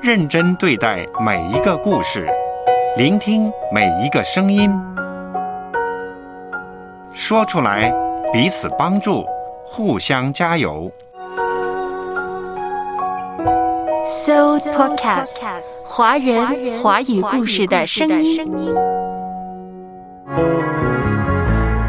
认真对待每一个故事，聆听每一个声音，说出来，彼此帮助，互相加油。So Podcast，华人华语故事的声音。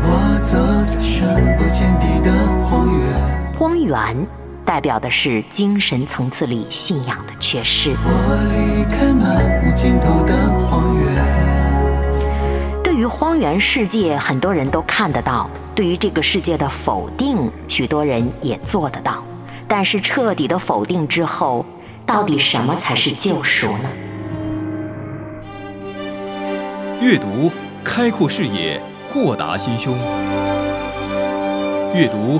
我走在深不见底的荒原，荒原代表的是精神层次里信仰的缺失。我离开漫无尽头的荒原。对于荒原世界，很多人都看得到；对于这个世界的否定，许多人也做得到。但是彻底的否定之后，到底什么才是救赎呢？阅读，开阔视野，豁达心胸；阅读，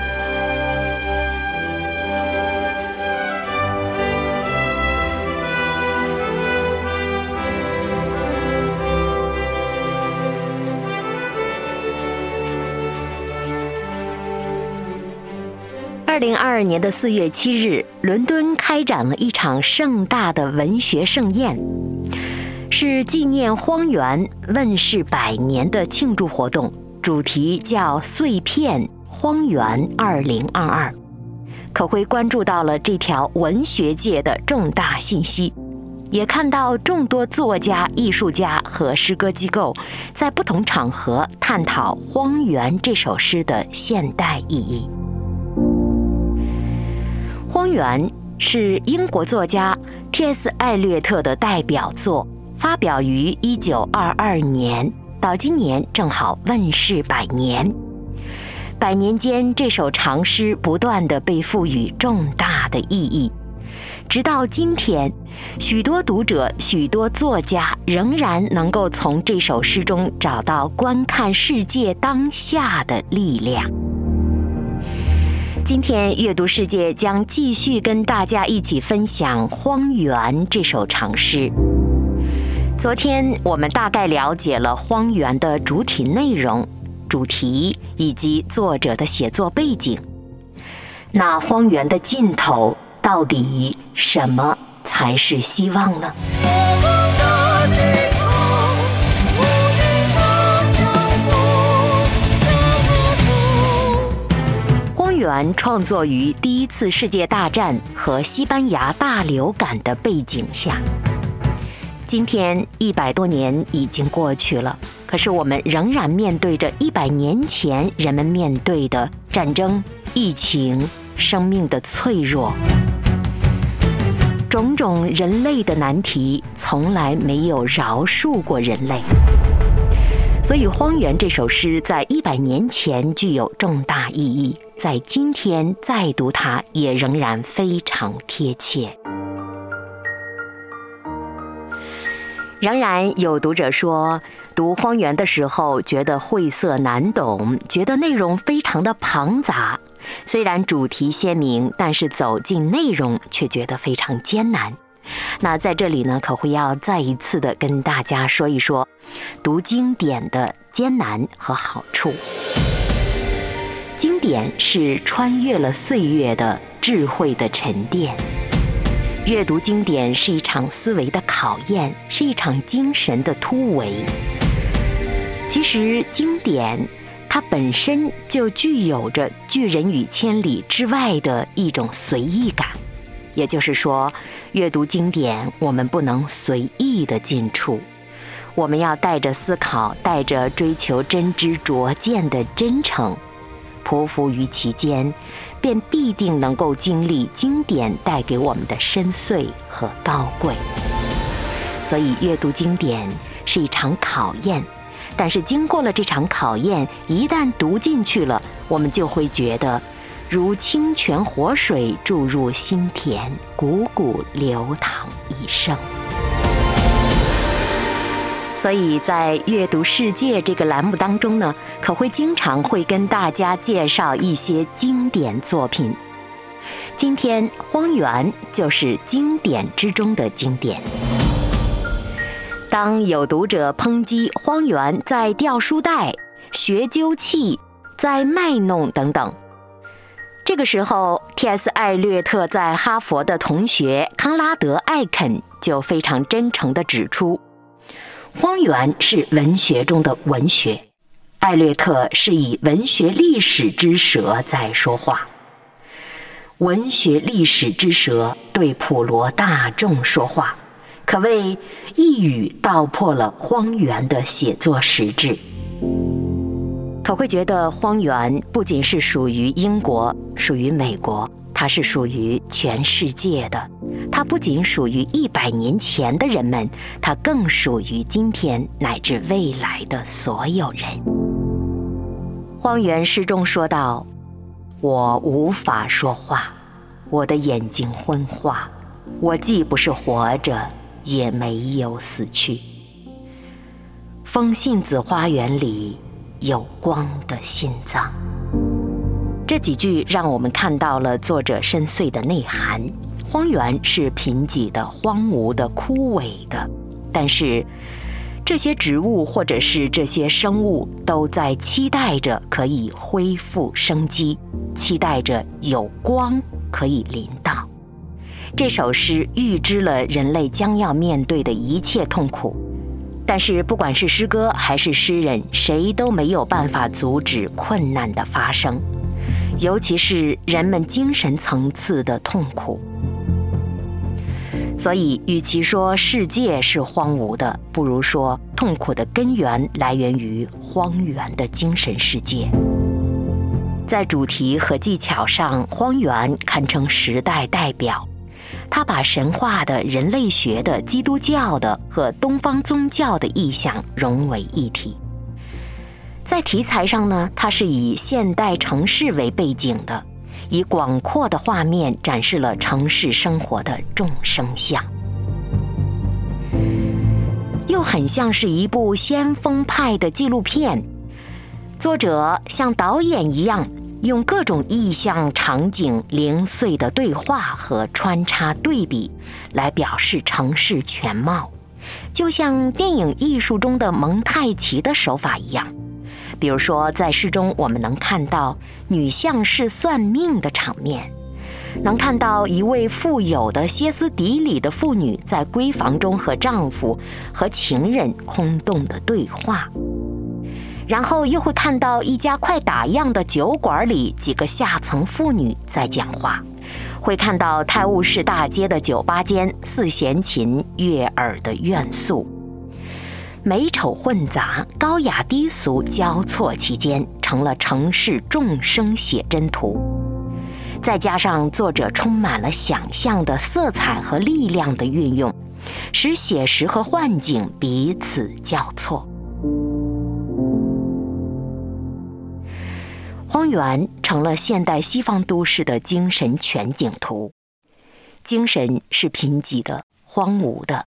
二年的四月七日，伦敦开展了一场盛大的文学盛宴，是纪念荒原问世百年的庆祝活动，主题叫“碎片荒原二零二二”。可辉关注到了这条文学界的重大信息，也看到众多作家、艺术家和诗歌机构在不同场合探讨《荒原》这首诗的现代意义。《荒原》是英国作家 T.S. 艾略特的代表作，发表于1922年，到今年正好问世百年。百年间，这首长诗不断地被赋予重大的意义，直到今天，许多读者、许多作家仍然能够从这首诗中找到观看世界当下的力量。今天阅读世界将继续跟大家一起分享《荒原》这首长诗。昨天我们大概了解了《荒原》的主体内容、主题以及作者的写作背景。那《荒原》的尽头到底什么才是希望呢？创作于第一次世界大战和西班牙大流感的背景下。今天一百多年已经过去了，可是我们仍然面对着一百年前人们面对的战争、疫情、生命的脆弱，种种人类的难题从来没有饶恕过人类。所以，《荒原》这首诗在一百年前具有重大意义，在今天再读它也仍然非常贴切。仍然有读者说，读《荒原》的时候觉得晦涩难懂，觉得内容非常的庞杂。虽然主题鲜明，但是走进内容却觉得非常艰难。那在这里呢，可会要再一次的跟大家说一说，读经典的艰难和好处。经典是穿越了岁月的智慧的沉淀，阅读经典是一场思维的考验，是一场精神的突围。其实经典它本身就具有着拒人于千里之外的一种随意感。也就是说，阅读经典，我们不能随意的进出，我们要带着思考，带着追求真知灼见的真诚，匍匐于其间，便必定能够经历经典带给我们的深邃和高贵。所以，阅读经典是一场考验，但是经过了这场考验，一旦读进去了，我们就会觉得。如清泉活水注入心田，汩汩流淌一生。所以在阅读世界这个栏目当中呢，可会经常会跟大家介绍一些经典作品。今天《荒原》就是经典之中的经典。当有读者抨击荒原在掉书袋、学究器、在卖弄等等，这个时候，T.S. 艾略特在哈佛的同学康拉德·艾肯就非常真诚地指出，荒原是文学中的文学，艾略特是以文学历史之舌在说话。文学历史之舌对普罗大众说话。可谓一语道破了荒原的写作实质。可会觉得荒原不仅是属于英国、属于美国，它是属于全世界的。它不仅属于一百年前的人们，它更属于今天乃至未来的所有人。荒原诗中说道：“我无法说话，我的眼睛昏花，我既不是活着。”也没有死去。风信子花园里有光的心脏。这几句让我们看到了作者深邃的内涵。荒原是贫瘠的、荒芜的、枯萎的，但是这些植物或者是这些生物都在期待着可以恢复生机，期待着有光可以临到。这首诗预知了人类将要面对的一切痛苦，但是不管是诗歌还是诗人，谁都没有办法阻止困难的发生，尤其是人们精神层次的痛苦。所以，与其说世界是荒芜的，不如说痛苦的根源来源于荒原的精神世界。在主题和技巧上，荒原堪称时代代表。他把神话的、人类学的、基督教的和东方宗教的意象融为一体。在题材上呢，它是以现代城市为背景的，以广阔的画面展示了城市生活的众生相，又很像是一部先锋派的纪录片。作者像导演一样。用各种意象、场景、零碎的对话和穿插对比，来表示城市全貌，就像电影艺术中的蒙太奇的手法一样。比如说，在诗中，我们能看到女相士算命的场面，能看到一位富有的歇斯底里的妇女在闺房中和丈夫、和情人空洞的对话。然后又会看到一家快打烊的酒馆里几个下层妇女在讲话，会看到泰晤士大街的酒吧间四弦琴悦耳的怨诉，美丑混杂，高雅低俗交错其间，成了城市众生写真图。再加上作者充满了想象的色彩和力量的运用，使写实和幻景彼此交错。荒原成了现代西方都市的精神全景图，精神是贫瘠的、荒芜的。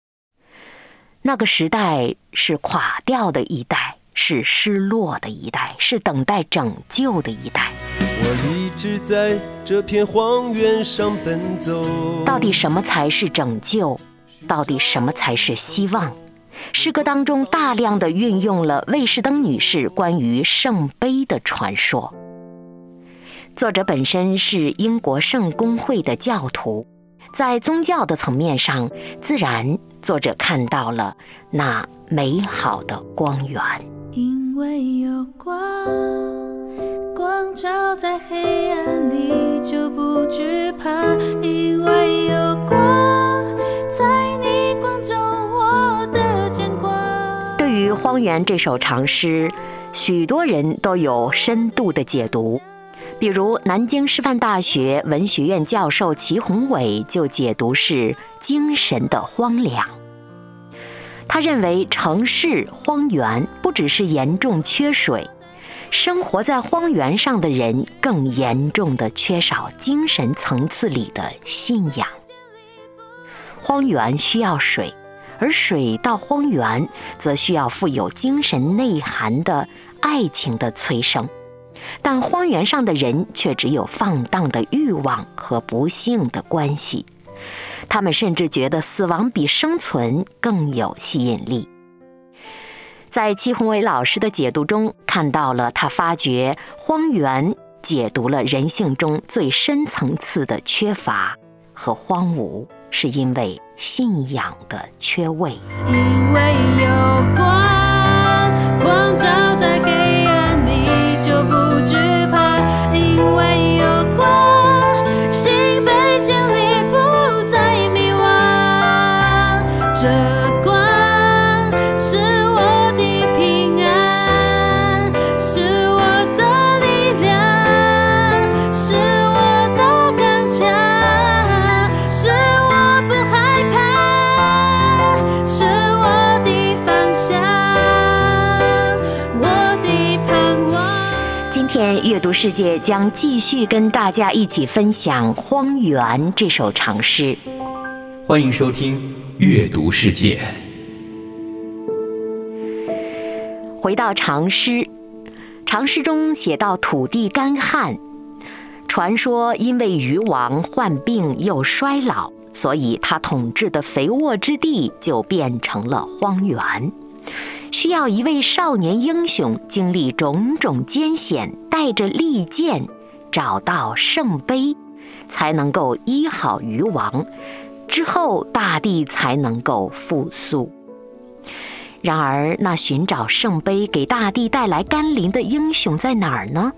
那个时代是垮掉的一代，是失落的一代，是等待拯救的一代。我一直在这片荒原上奔走。到底什么才是拯救？到底什么才是希望？诗歌当中大量的运用了魏士登女士关于圣杯的传说。作者本身是英国圣公会的教徒，在宗教的层面上，自然作者看到了那美好的光源。因为有光，光照在黑暗里就不惧怕。因为有光，在逆光中我的牵挂。对于《荒原》这首长诗，许多人都有深度的解读。比如，南京师范大学文学院教授齐宏伟就解读是精神的荒凉。他认为，城市荒原不只是严重缺水，生活在荒原上的人更严重的缺少精神层次里的信仰。荒原需要水，而水到荒原则需要富有精神内涵的爱情的催生。但荒原上的人却只有放荡的欲望和不幸的关系，他们甚至觉得死亡比生存更有吸引力。在戚宏伟老师的解读中，看到了他发觉荒原解读了人性中最深层次的缺乏和荒芜，是因为信仰的缺位。因为有光，世界将继续跟大家一起分享《荒原》这首长诗。欢迎收听《阅读世界》。回到长诗，长诗中写到土地干旱，传说因为禹王患病又衰老，所以他统治的肥沃之地就变成了荒原，需要一位少年英雄经历种种艰险，带着利剑找到圣杯，才能够医好禹王，之后大地才能够复苏。然而，那寻找圣杯给大地带来甘霖的英雄在哪儿呢？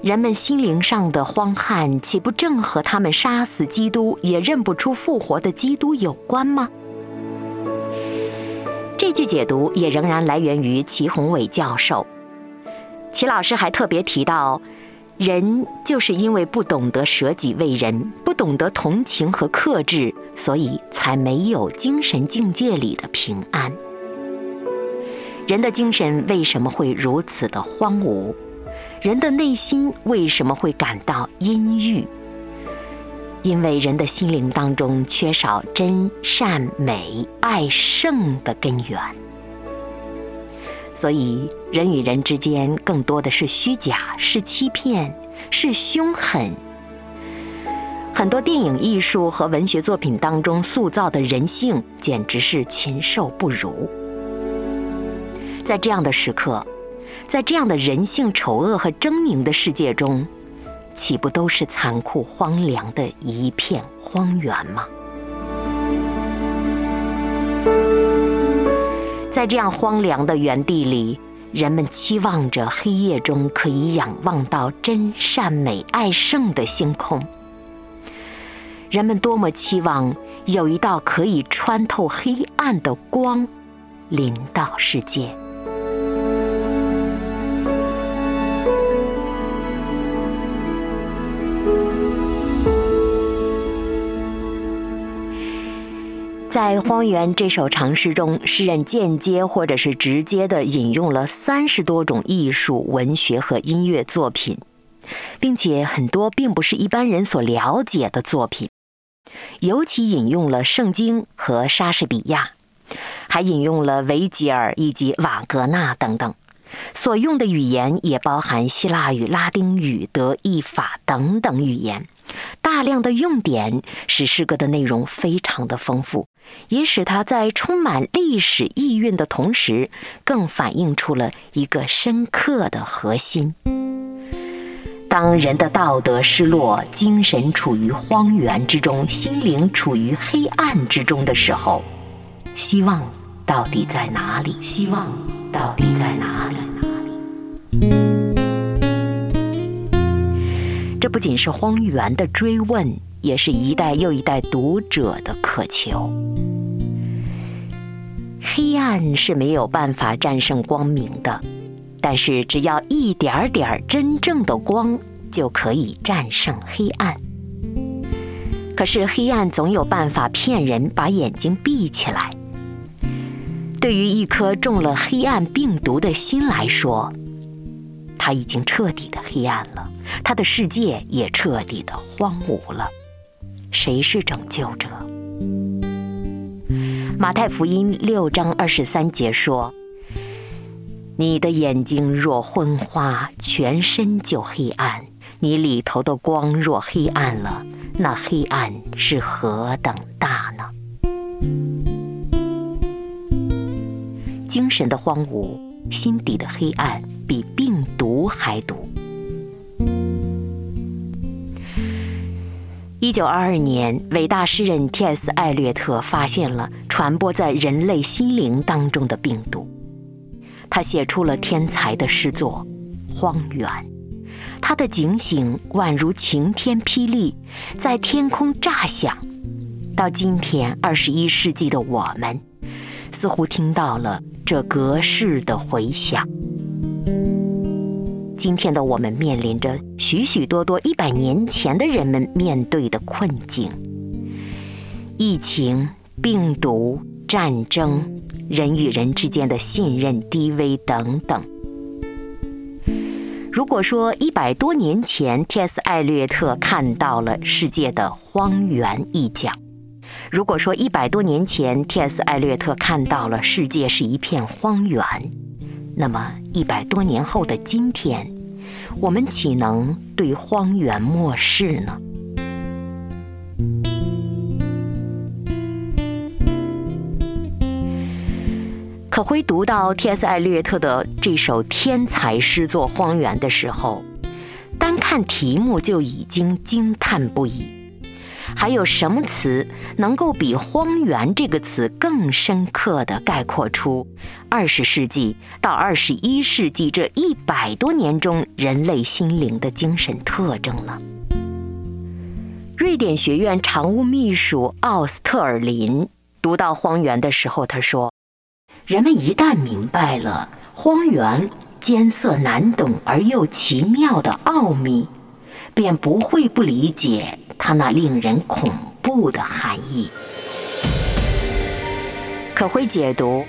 人们心灵上的荒旱，岂不正和他们杀死基督也认不出复活的基督有关吗？这句解读也仍然来源于齐宏伟教授。齐老师还特别提到，人就是因为不懂得舍己为人，不懂得同情和克制，所以才没有精神境界里的平安。人的精神为什么会如此的荒芜？人的内心为什么会感到阴郁？因为人的心灵当中缺少真善美爱圣的根源，所以人与人之间更多的是虚假，是欺骗，是凶狠。很多电影艺术和文学作品当中塑造的人性，简直是禽兽不如。在这样的时刻，在这样的人性丑恶和狰狞的世界中，岂不都是残酷荒凉的一片荒原吗？在这样荒凉的原地里，人们期望着黑夜中可以仰望到真善美爱圣的星空。人们多么期望有一道可以穿透黑暗的光，临到世界。在《荒原》这首长诗中，诗人间接或者是直接地引用了三十多种艺术、文学和音乐作品，并且很多并不是一般人所了解的作品。尤其引用了圣经和莎士比亚，还引用了维吉尔以及瓦格纳等等。所用的语言也包含希腊语、拉丁语、德意法等等语言。大量的用典使诗歌的内容非常的丰富，也使它在充满历史意蕴的同时，更反映出了一个深刻的核心。当人的道德失落，精神处于荒原之中，心灵处于黑暗之中的时候，希望到底在哪里？希望到底在哪里？不仅是荒原的追问，也是一代又一代读者的渴求。黑暗是没有办法战胜光明的，但是只要一点点真正的光，就可以战胜黑暗。可是黑暗总有办法骗人，把眼睛闭起来。对于一颗中了黑暗病毒的心来说，他已经彻底的黑暗了。他的世界也彻底的荒芜了。谁是拯救者？马太福音六章二十三节说：“你的眼睛若昏花，全身就黑暗；你里头的光若黑暗了，那黑暗是何等大呢？”精神的荒芜，心底的黑暗，比病毒还毒。一九二二年，伟大诗人 T.S. 艾略特发现了传播在人类心灵当中的病毒，他写出了天才的诗作《荒原》。他的警醒宛如晴天霹雳，在天空炸响。到今天，二十一世纪的我们，似乎听到了这隔世的回响。今天的我们面临着许许多多一百年前的人们面对的困境：疫情、病毒、战争、人与人之间的信任低微等等。如果说一百多年前，T.S. 艾略特看到了世界的荒原一角；如果说一百多年前，T.S. 艾略特看到了世界是一片荒原。那么一百多年后的今天，我们岂能对荒原漠视呢？可辉读到 T.S. 艾略特的这首天才诗作《荒原》的时候，单看题目就已经惊叹不已。还有什么词能够比“荒原”这个词更深刻地概括出二十世纪到二十一世纪这一百多年中人类心灵的精神特征呢？瑞典学院常务秘书奥斯特尔林读到《荒原》的时候，他说：“人们一旦明白了荒原艰涩难懂而又奇妙的奥秘，便不会不理解。”它那令人恐怖的含义。可会解读，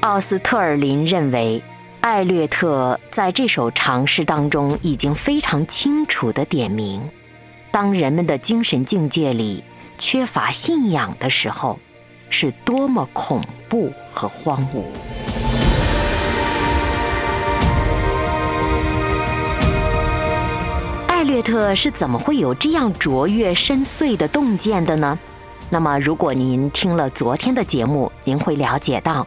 奥斯特尔林认为，艾略特在这首长诗当中已经非常清楚地点明，当人们的精神境界里缺乏信仰的时候，是多么恐怖和荒芜。略特是怎么会有这样卓越深邃的洞见的呢？那么，如果您听了昨天的节目，您会了解到，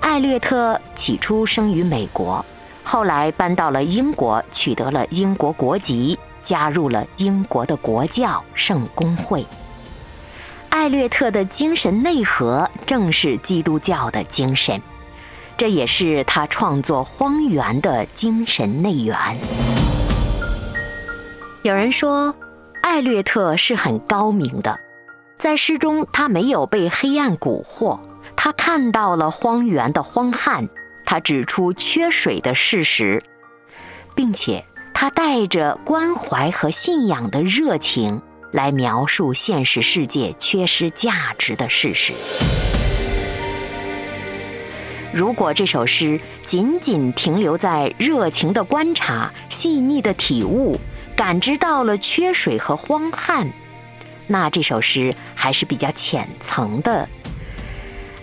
艾略特起初生于美国，后来搬到了英国，取得了英国国籍，加入了英国的国教圣公会。艾略特的精神内核正是基督教的精神，这也是他创作《荒原》的精神内源。有人说，艾略特是很高明的，在诗中他没有被黑暗蛊惑，他看到了荒原的荒旱，他指出缺水的事实，并且他带着关怀和信仰的热情来描述现实世界缺失价值的事实。如果这首诗仅仅停留在热情的观察、细腻的体悟，感知到了缺水和荒旱，那这首诗还是比较浅层的。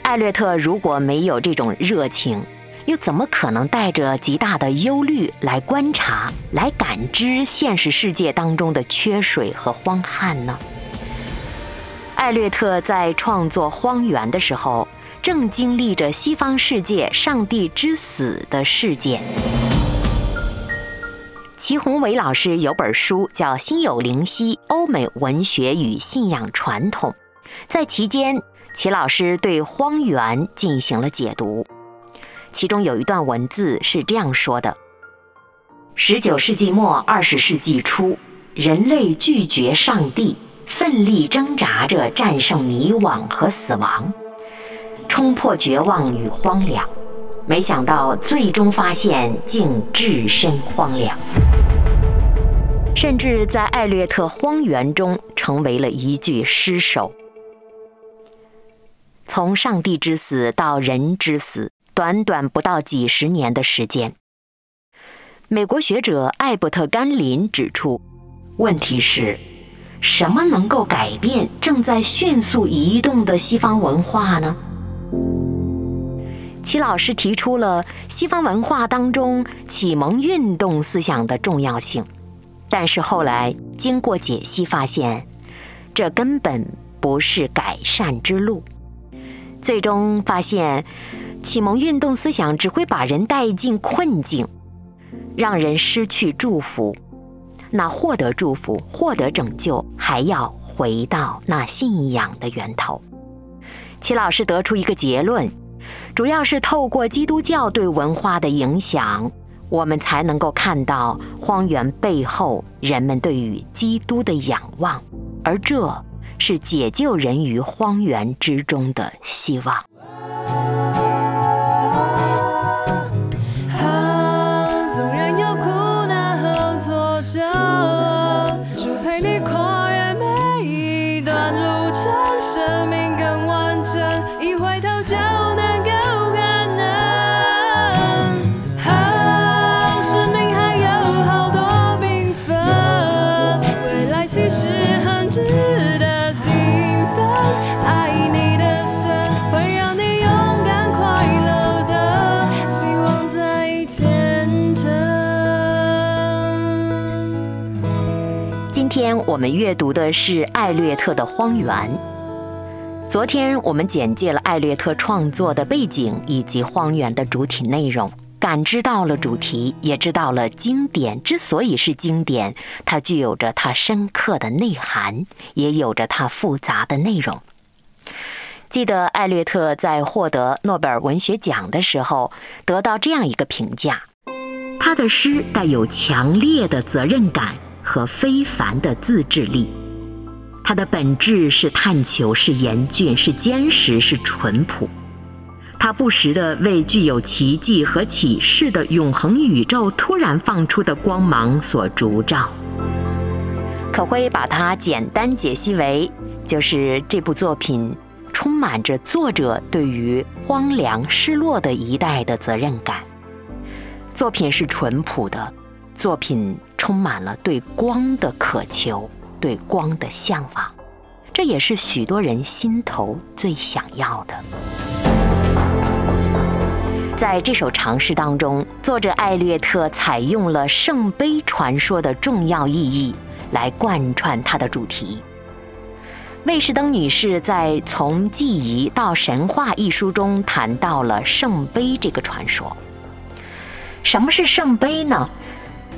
艾略特如果没有这种热情，又怎么可能带着极大的忧虑来观察、来感知现实世界当中的缺水和荒旱呢？艾略特在创作《荒原》的时候，正经历着西方世界“上帝之死”的事件。齐宏伟老师有本书叫《心有灵犀：欧美文学与信仰传统》，在其间，齐老师对《荒原》进行了解读。其中有一段文字是这样说的：十九世纪末二十世纪初，人类拒绝上帝，奋力挣扎着战胜迷惘和死亡，冲破绝望与荒凉。没想到，最终发现竟置身荒凉。甚至在艾略特《荒原》中成为了一具尸首。从上帝之死到人之死，短短不到几十年的时间。美国学者艾伯特·甘林指出，问题是，什么能够改变正在迅速移动的西方文化呢？齐老师提出了西方文化当中启蒙运动思想的重要性。但是后来经过解析，发现这根本不是改善之路。最终发现，启蒙运动思想只会把人带进困境，让人失去祝福。那获得祝福、获得拯救，还要回到那信仰的源头。齐老师得出一个结论，主要是透过基督教对文化的影响，我们才能够看到荒原背后人们对于基督的仰望，而这是解救人于荒原之中的希望。我们阅读的是艾略特的《荒原》。昨天我们简介了艾略特创作的背景以及《荒原》的主体内容，感知到了主题，也知道了经典之所以是经典，它具有着它深刻的内涵，也有着它复杂的内容。记得艾略特在获得诺贝尔文学奖的时候，得到这样一个评价：他的诗带有强烈的责任感和非凡的自制力。它的本质是探求，是严峻，是坚实，是淳朴。它不时地为具有奇迹和启示的永恒宇宙突然放出的光芒所烛照。可会把它简单解析为，就是这部作品充满着作者对于荒凉失落的一代的责任感。作品是淳朴的，作品充满了对光的渴求。对光的向往，这也是许多人心头最想要的。在这首长诗当中，作者艾略特采用了圣杯传说的重要意义来贯穿他的主题。魏士登女士在《从记忆到神话》一书中谈到了圣杯这个传说。什么是圣杯呢？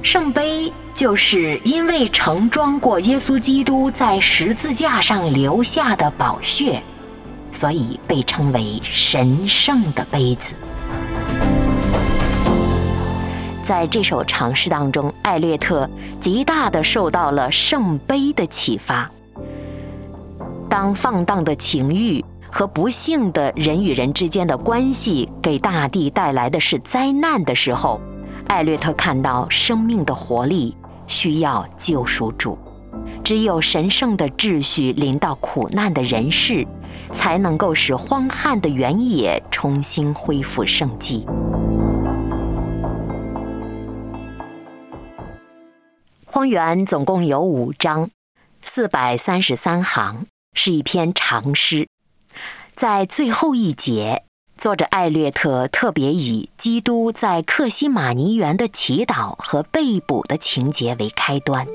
圣杯就是因为盛装过耶稣基督在十字架上留下的宝血，所以被称为神圣的杯子。在这首长诗当中，艾略特极大的受到了圣杯的启发。当放荡的情欲和不幸的人与人之间的关系给大地带来的是灾难的时候，艾略特看到生命的活力需要救赎主，只有神圣的秩序临到苦难的人世，才能够使荒旱的原野重新恢复生机。荒原总共有五章，四百三十三行，是一篇长诗，在最后一节。作者艾略特特别以基督在克西马尼园的祈祷和被捕的情节为开端。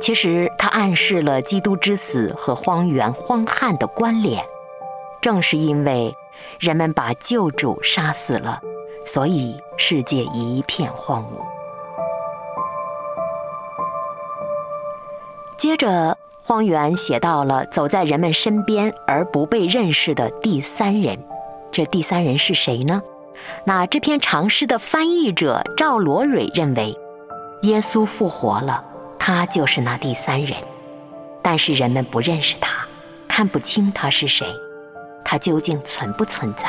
其实，他暗示了基督之死和荒原荒旱的关联。正是因为人们把救主杀死了，所以世界一片荒芜。接着，荒原写到了走在人们身边而不被认识的第三人。这第三人是谁呢？那这篇长诗的翻译者赵罗蕊认为，耶稣复活了，他就是那第三人。但是人们不认识他，看不清他是谁，他究竟存不存在？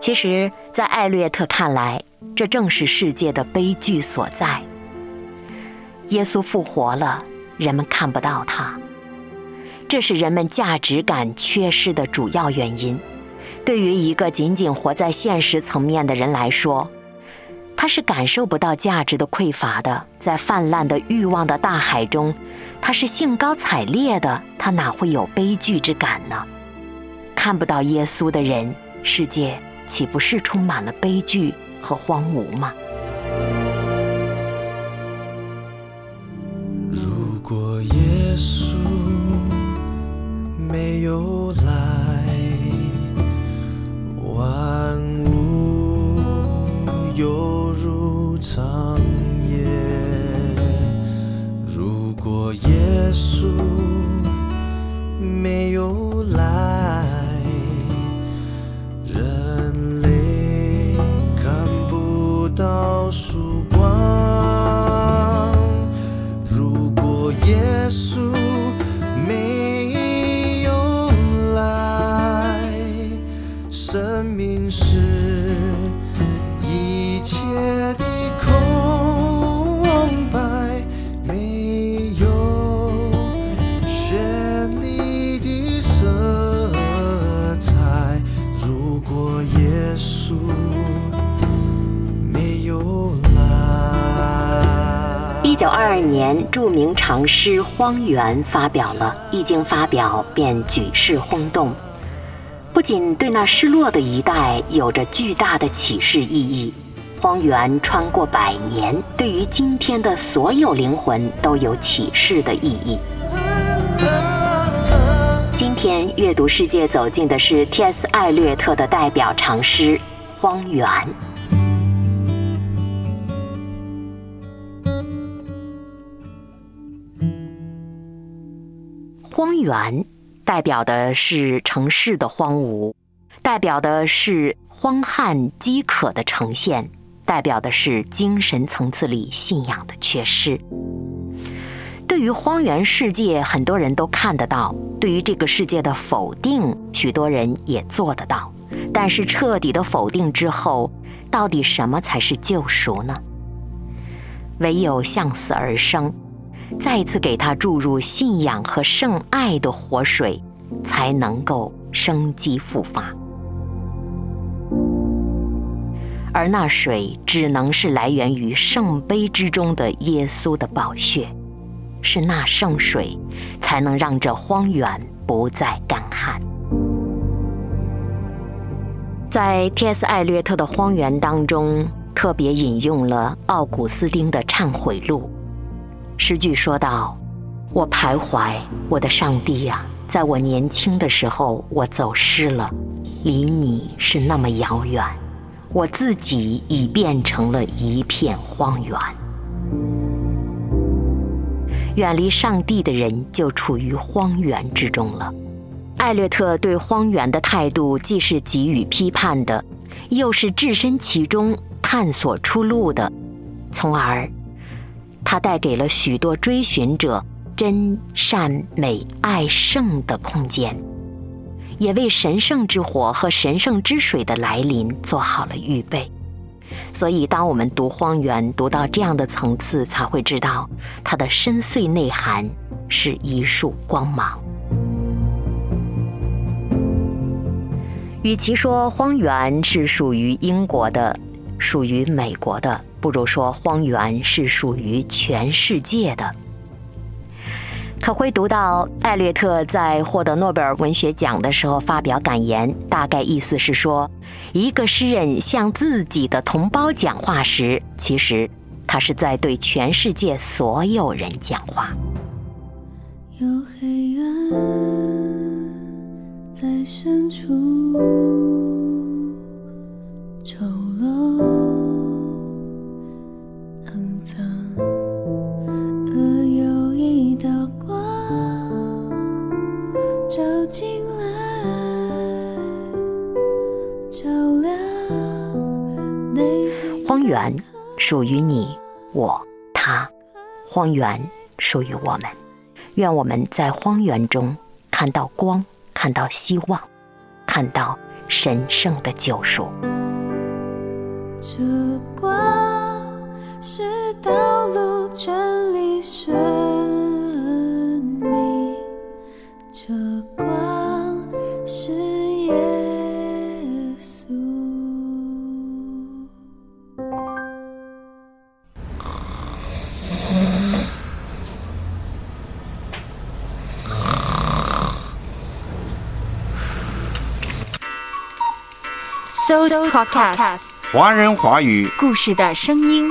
其实，在艾略特看来，这正是世界的悲剧所在。耶稣复活了。人们看不到它，这是人们价值感缺失的主要原因。对于一个仅仅活在现实层面的人来说，他是感受不到价值的匮乏的。在泛滥的欲望的大海中，他是兴高采烈的，他哪会有悲剧之感呢？看不到耶稣的人，世界岂不是充满了悲剧和荒芜吗？有来，万物犹如长夜。如果耶稣没有来，著名长诗荒原发表了，一经发表便举世轰动。不仅对那失落的一代有着巨大的启示意义，荒原穿过百年，对于今天的所有灵魂都有启示的意义。今天阅读世界走进的是 T.S. 艾略特的代表长诗《荒原》。荒原代表的是城市的荒芜，代表的是荒旱饥渴的呈现，代表的是精神层次里信仰的缺失。对于荒原世界，很多人都看得到；对于这个世界的否定，许多人也做得到。但是彻底的否定之后，到底什么才是救赎呢？唯有向死而生。再次给他注入信仰和圣爱的活水，才能够生机复发。而那水只能是来源于圣杯之中的耶稣的宝血，是那圣水才能让这荒原不再干旱。在 T.S. 艾略特的《荒原》当中，特别引用了奥古斯丁的忏悔录。诗句说道：“我徘徊，我的上帝呀、在我年轻的时候，我走失了，离你是那么遥远，我自己已变成了一片荒原。远离上帝的人就处于荒原之中了。”艾略特对荒原的态度，既是给予批判的，又是置身其中探索出路的，从而。它带给了许多追寻者真善美爱圣的空间，也为神圣之火和神圣之水的来临做好了预备。所以，当我们读《荒原》读到这样的层次，才会知道它的深邃内涵是一束光芒。与其说荒原是属于英国的，属于美国的。不如说，荒原是属于全世界的。可会读到艾略特在获得诺贝尔文学奖的时候发表感言，大概意思是说，一个诗人向自己的同胞讲话时，其实他是在对全世界所有人讲话。有黑暗在深处，丑陋、进来，照亮内心。荒原属于你、我、他，荒原属于我们。愿我们在荒原中看到光，看到希望，看到神圣的救赎。这光是道路真理生 So Podcast 华人华语故事的声音。